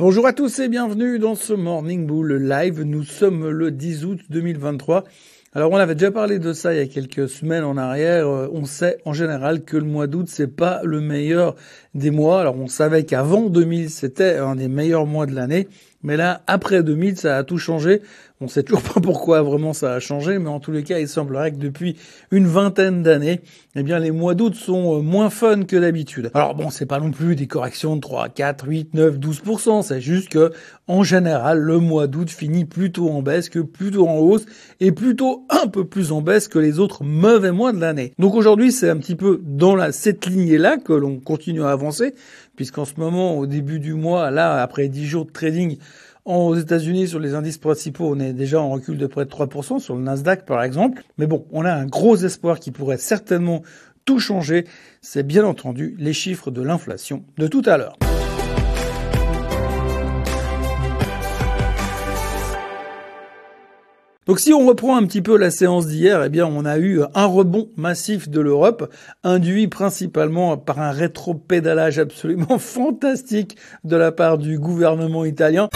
Bonjour à tous et bienvenue dans ce Morning Bull Live. Nous sommes le 10 août 2023. Alors on avait déjà parlé de ça il y a quelques semaines en arrière. Euh, on sait en général que le mois d'août c'est pas le meilleur des mois. Alors on savait qu'avant 2000 c'était un des meilleurs mois de l'année, mais là après 2000 ça a tout changé. On sait toujours pas pourquoi vraiment ça a changé, mais en tous les cas, il semblerait que depuis une vingtaine d'années, eh bien, les mois d'août sont euh, moins fun que d'habitude. Alors bon, c'est pas non plus des corrections de 3, 4, 8, 9, 12%. C'est juste que, en général, le mois d'août finit plutôt en baisse que plutôt en hausse et plutôt un peu plus en baisse que les autres mauvais mois de l'année. Donc aujourd'hui, c'est un petit peu dans la, cette lignée-là que l'on continue à avancer, puisqu'en ce moment, au début du mois, là, après 10 jours de trading, aux États-Unis, sur les indices principaux, on est déjà en recul de près de 3%, sur le Nasdaq par exemple. Mais bon, on a un gros espoir qui pourrait certainement tout changer. C'est bien entendu les chiffres de l'inflation de tout à l'heure. Donc si on reprend un petit peu la séance d'hier, eh bien on a eu un rebond massif de l'Europe, induit principalement par un rétro-pédalage absolument fantastique de la part du gouvernement italien.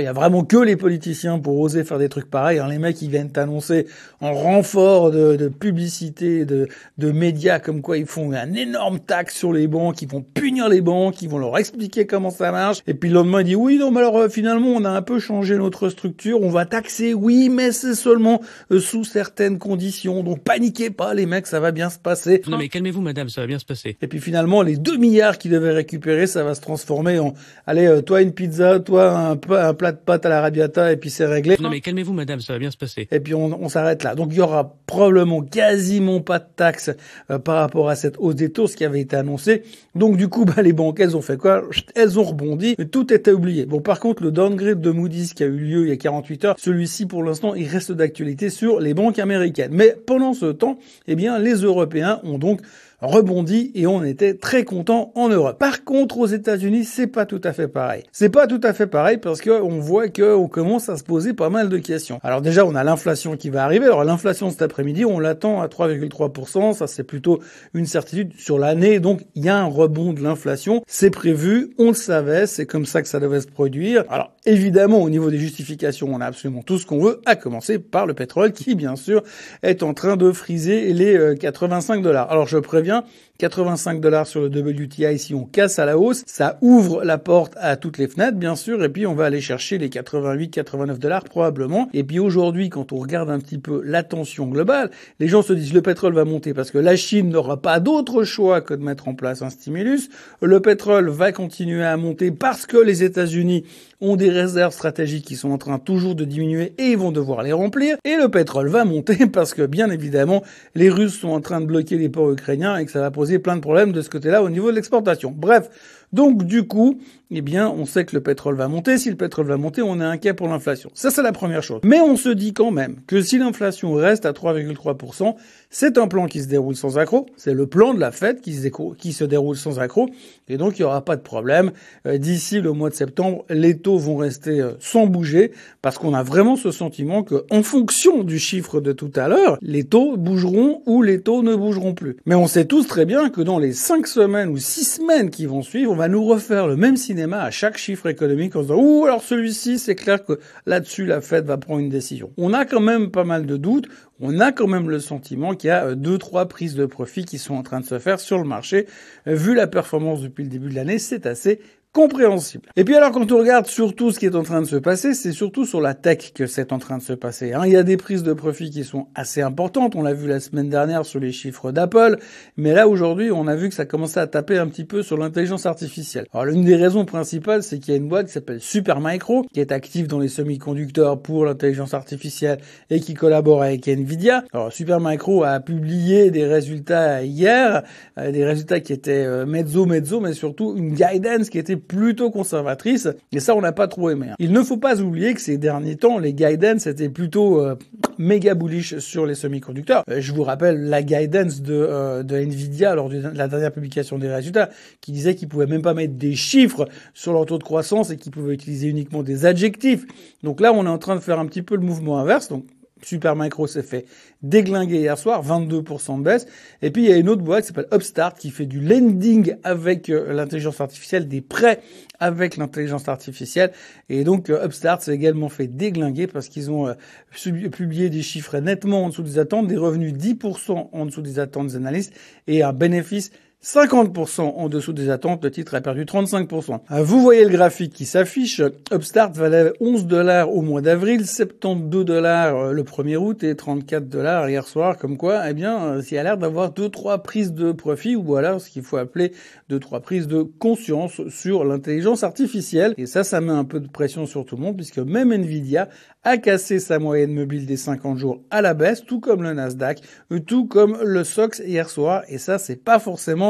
Il y a vraiment que les politiciens pour oser faire des trucs pareils. Hein. Les mecs, ils viennent annoncer en renfort de, publicité, de, de, médias, comme quoi ils font un énorme taxe sur les banques, ils vont punir les banques, ils vont leur expliquer comment ça marche. Et puis le lendemain, il dit oui, non, mais alors euh, finalement, on a un peu changé notre structure, on va taxer, oui, mais c'est seulement euh, sous certaines conditions. Donc paniquez pas, les mecs, ça va bien se passer. Non, mais calmez-vous, madame, ça va bien se passer. Et puis finalement, les 2 milliards qu'ils devaient récupérer, ça va se transformer en, allez, euh, toi une pizza, toi un, un plat de pâtes à la rabiata, et puis c'est réglé. Non, mais calmez-vous, madame, ça va bien se passer. Et puis on, on s'arrête là. Donc il y aura probablement quasiment pas de taxes euh, par rapport à cette hausse des taux, ce qui avait été annoncé. Donc du coup, bah, les banques, elles ont fait quoi? Elles ont rebondi, mais tout était oublié. Bon, par contre, le downgrade de Moody's qui a eu lieu il y a 48 heures, celui-ci pour l'instant, il reste d'actualité sur les banques américaines. Mais pendant ce temps, eh bien, les Européens ont donc rebondi et on était très content en Europe. Par contre, aux États-Unis, c'est pas tout à fait pareil. C'est pas tout à fait pareil parce que on voit que on commence à se poser pas mal de questions. Alors déjà, on a l'inflation qui va arriver. Alors l'inflation cet après-midi, on l'attend à 3,3%. Ça, c'est plutôt une certitude sur l'année. Donc, il y a un rebond de l'inflation. C'est prévu. On le savait. C'est comme ça que ça devait se produire. Alors, évidemment, au niveau des justifications, on a absolument tout ce qu'on veut, à commencer par le pétrole qui, bien sûr, est en train de friser les 85 euh, dollars. Alors, je préviens bien. 85 dollars sur le WTI si on casse à la hausse, ça ouvre la porte à toutes les fenêtres bien sûr. Et puis on va aller chercher les 88 89 dollars probablement. Et puis aujourd'hui quand on regarde un petit peu la tension globale, les gens se disent le pétrole va monter parce que la Chine n'aura pas d'autre choix que de mettre en place un stimulus, le pétrole va continuer à monter parce que les États-Unis ont des réserves stratégiques qui sont en train toujours de diminuer et ils vont devoir les remplir. Et le pétrole va monter parce que bien évidemment, les Russes sont en train de bloquer les ports ukrainiens et que ça va poser plein de problèmes de ce côté-là au niveau de l'exportation. Bref, donc du coup, eh bien, on sait que le pétrole va monter. Si le pétrole va monter, on est inquiet pour l'inflation. Ça, c'est la première chose. Mais on se dit quand même que si l'inflation reste à 3,3%, c'est un plan qui se déroule sans accroc. C'est le plan de la Fed qui se, déroule sans accroc. Et donc, il n'y aura pas de problème. Euh, d'ici le mois de septembre, les taux vont rester euh, sans bouger parce qu'on a vraiment ce sentiment que, en fonction du chiffre de tout à l'heure, les taux bougeront ou les taux ne bougeront plus. Mais on sait tous très bien que dans les cinq semaines ou six semaines qui vont suivre, va nous refaire le même cinéma à chaque chiffre économique en se disant, ouh, alors celui-ci, c'est clair que là-dessus, la Fed va prendre une décision. On a quand même pas mal de doutes on a quand même le sentiment qu'il y a euh, deux, trois prises de profit qui sont en train de se faire sur le marché. Euh, vu la performance depuis le début de l'année, c'est assez Et puis alors quand on regarde surtout ce qui est en train de se passer, c'est surtout sur la tech que c'est en train de se passer. Hein. Il y a des prises de profit qui sont assez importantes, on l'a vu la semaine dernière sur les chiffres d'Apple, mais là aujourd'hui on a vu que ça commençait à taper un petit peu sur l'intelligence artificielle. Alors l'une des raisons principales c'est qu'il y a une boîte qui s'appelle Supermicro, qui est active dans les semi-conducteurs pour l'intelligence artificielle et qui collabore avec Nvidia. Alors Supermicro a publié des résultats hier, euh, des résultats qui étaient euh, mezzo mezzo, mais surtout une guidance qui était plutôt conservatrice, et ça on n'a pas trop aimé. Hein. Il ne faut pas oublier que ces derniers temps, les guidance étaient plutôt euh, méga bullish sur les semi-conducteurs. Euh, je vous rappelle la guidance de, euh, de Nvidia lors de la dernière publication des résultats, qui disait qu'ils pouvaient même pas mettre des chiffres sur leur taux de croissance et qu'ils pouvaient utiliser uniquement des adjectifs. Donc là, on est en train de faire un petit peu le mouvement inverse. Donc Supermicro s'est fait déglinguer hier soir, 22% de baisse. Et puis il y a une autre boîte qui s'appelle Upstart qui fait du lending avec euh, l'intelligence artificielle, des prêts avec l'intelligence artificielle. Et donc euh, Upstart s'est également fait déglinguer parce qu'ils ont euh, publié des chiffres nettement en dessous des attentes, des revenus 10% en dessous des attentes des analystes et un bénéfice 50% en dessous des attentes, le titre a perdu 35%. Euh, vous voyez le graphique qui s'affiche. Upstart valait 11 dollars au mois d'avril, 72 dollars euh, le 1er août et 34 dollars hier soir. Comme quoi, eh bien, euh, il y a l'air d'avoir deux trois prises de profit ou alors ce qu'il faut appeler deux trois prises de conscience sur l'intelligence artificielle. Et ça, ça met un peu de pression sur tout le monde puisque même Nvidia a cassé sa moyenne mobile des 50 jours à la baisse, tout comme le Nasdaq, tout comme le SOX hier soir. Et ça, c'est pas forcément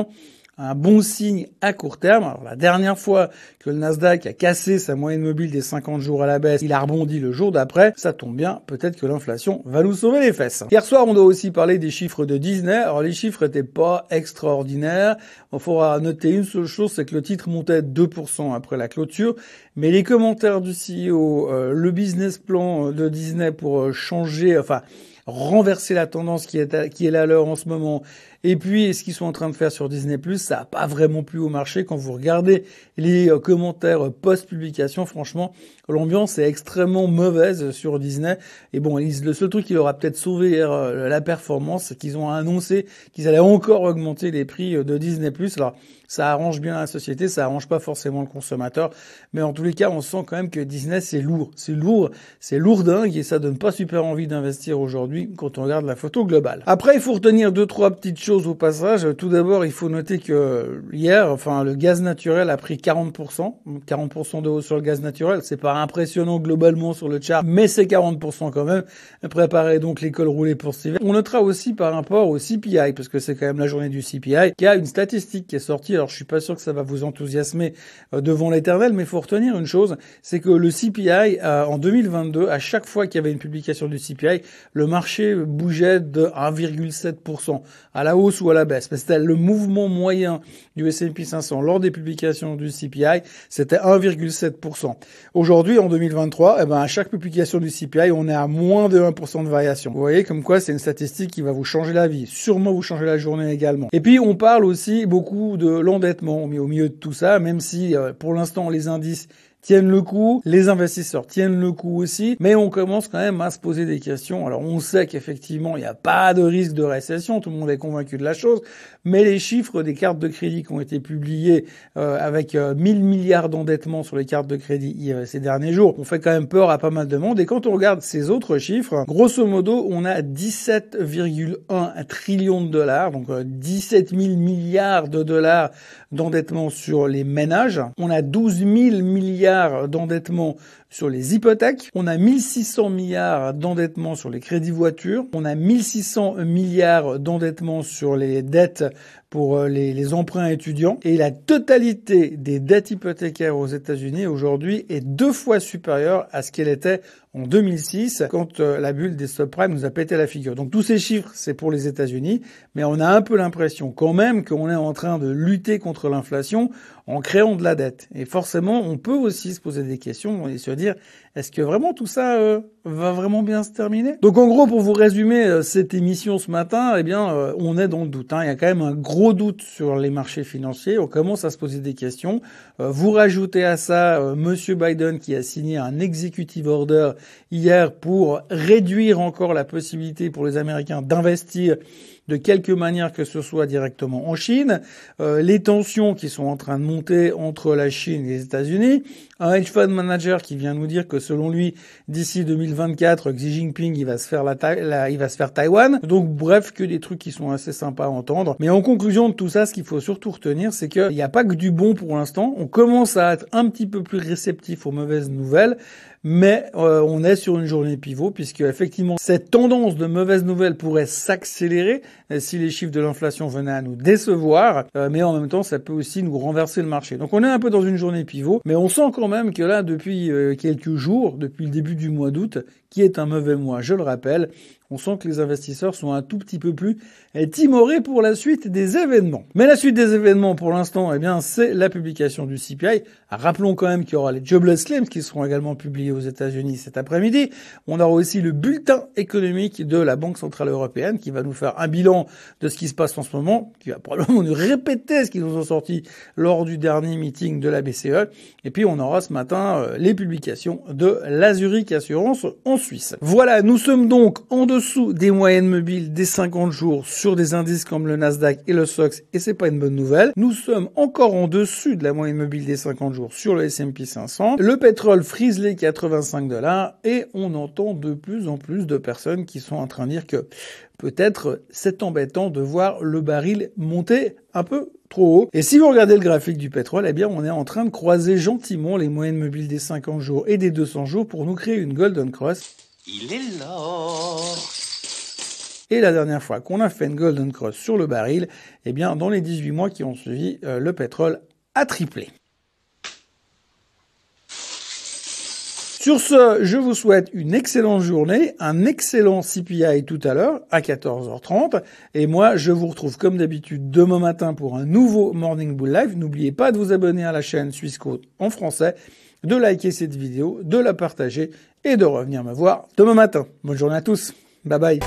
un bon signe à court terme. Alors, la dernière fois que le Nasdaq a cassé sa moyenne mobile des 50 jours à la baisse, il a rebondi le jour d'après. Ça tombe bien, peut-être que l'inflation va nous sauver les fesses. Hier soir, on doit aussi parler des chiffres de Disney. Alors les chiffres étaient pas extraordinaires. Il faudra noter une seule chose, c'est que le titre montait 2% après la clôture. Mais les commentaires du CEO, euh, le business plan de Disney pour euh, changer, enfin renverser la tendance qui est, qui est là à en ce moment. Et puis, ce qu'ils sont en train de faire sur Disney+, ça n'a pas vraiment plu au marché. Quand vous regardez les euh, commentaires post-publication, franchement, l'ambiance est extrêmement mauvaise sur Disney. Et bon, le seul truc qui leur a peut-être sauvé euh, la performance, c'est qu'ils ont annoncé qu'ils allaient encore augmenter les prix euh, de Disney+. Alors, ça arrange bien la société, ça arrange pas forcément le consommateur, mais en tous les cas, on sent quand même que Disney c'est lourd, c'est lourd, c'est lourdingue et ça donne pas super envie d'investir aujourd'hui quand on regarde la photo globale. Après, il faut retenir deux trois petites choses au passage. Tout d'abord, il faut noter que hier, enfin, le gaz naturel a pris 40%, 40% de hausse sur le gaz naturel. C'est pas impressionnant globalement sur le chart, mais c'est 40% quand même. Préparez donc l'école roulée pour cet hiver. On notera aussi par rapport au CPI, parce que c'est quand même la journée du CPI, qu'il y a une statistique qui est sortie alors je suis pas sûr que ça va vous enthousiasmer euh, devant l'éternel, mais faut retenir une chose, c'est que le CPI euh, en 2022, à chaque fois qu'il y avait une publication du CPI, le marché bougeait de 1,7% à la hausse ou à la baisse. C'était le mouvement moyen du S&P 500 lors des publications du CPI, c'était 1,7%. Aujourd'hui, en 2023, eh ben, à chaque publication du CPI, on est à moins de 1% de variation. Vous voyez comme quoi c'est une statistique qui va vous changer la vie, sûrement vous changer la journée également. Et puis, on parle aussi beaucoup de l'endettement au milieu de tout ça, même si euh, pour l'instant les indices tiennent le coup, les investisseurs tiennent le coup aussi, mais on commence quand même à se poser des questions. Alors on sait qu'effectivement il n'y a pas de risque de récession, tout le monde est convaincu de la chose, mais les chiffres des cartes de crédit qui ont été publiés euh, avec 1000 euh, milliards d'endettement sur les cartes de crédit ces derniers jours, on fait quand même peur à pas mal de monde. Et quand on regarde ces autres chiffres, grosso modo on a 17,1 trillions de dollars, donc 17 000 milliards de dollars d'endettement sur les ménages, on a 12 000 milliards d'endettement sur les hypothèques, on a 1600 milliards d'endettement sur les crédits voitures, on a 1600 milliards d'endettement sur les dettes pour euh, les, emprunts étudiants et la totalité des dettes hypothécaires aux États-Unis aujourd'hui est deux fois supérieure à ce qu'elle était en 2006 quand euh, la bulle des subprimes nous a pété la figure. Donc tous ces chiffres, c'est pour les États-Unis, mais on a un peu l'impression quand même qu'on est en train de lutter contre l'inflation en créant de la dette. Et forcément, on peut aussi se poser des questions dire est-ce que vraiment tout ça euh, va vraiment bien se terminer? Donc en gros, pour vous résumer euh, cette émission ce matin, eh bien, euh, on est dans le doute. Hein. Il y a quand même un gros doute sur les marchés financiers. On commence à se poser des questions. vous rajoutez à ça Monsieur Biden qui a signé un executive order hier pour réduire encore la possibilité pour les Américains d'investir de quelque manière que ce soit directement en Chine, les tensions qui sont en train de monter entre la Chine et les États-Unis, un hedge fund manager qui vient nous dire que selon lui, d'ici 2024, Xi Jinping il va faire la, va se faire Taïwan. Donc bref, que des trucs qui sont assez sympas à entendre. Mais en conclusion de tout ça, ce qu'il faut surtout retenir, c'est qu'il n'y a pas que du bon pour l'instant. On commence à être un petit peu plus réceptif aux mauvaises nouvelles mais euh, on est sur une journée pivot puisque effectivement cette tendance de mauvaises nouvelles pourrait s'accélérer euh, si les chiffres de l'inflation venaient à nous décevoir, euh, mais en même temps ça peut aussi nous renverser le marché. Donc on est un peu dans une journée pivot, mais on sent quand même que là depuis quelques jours, depuis le début du mois d'août, qui est un mauvais mois, je le rappelle, on sent que les investisseurs sont un tout petit peu plus timorés pour la suite des événements. Mais la suite des événements, pour l'instant, eh bien, c'est la publication du CPI. Rappelons quand même qu'il y aura les jobless claims qui seront également publiés aux États-Unis cet après-midi. On aura aussi le bulletin économique de la Banque centrale européenne qui va nous faire un bilan de ce qui se passe en ce moment, qui va probablement nous répéter ce qu'ils nous ont sorti lors du dernier meeting de la BCE. Et puis on aura ce matin euh, les publications de la Zurich Assurance en Suisse. Voilà, nous sommes donc en dessous des moyennes mobiles des 50 jours sur des indices comme le Nasdaq et le SOX et c'est pas une bonne nouvelle. Nous sommes encore en dessus de la moyenne mobile des 50 jours sur le S&P 500. Le pétrole frise les 85 dollars et on entend de plus en plus de personnes qui sont en train de dire que peut-être c'est embêtant de voir le baril monter un peu trop haut. Et si vous regardez le graphique du pétrole, eh bien, on est en train de croiser gentiment les moyennes mobiles des 50 jours et des 200 jours pour nous créer une Golden Cross. Il est là et la dernière fois qu'on a fait une Golden Cross sur le baril, eh bien, dans les 18 mois qui ont suivi, euh, le pétrole a triplé. Sur ce, je vous souhaite une excellente journée, un excellent CPI tout à l'heure à 14h30. Et moi, je vous retrouve comme d'habitude demain matin pour un nouveau Morning Bull Live. N'oubliez pas de vous abonner à la chaîne Suisse en français, de liker cette vidéo, de la partager et de revenir me voir demain matin. Bonne journée à tous. Bye bye.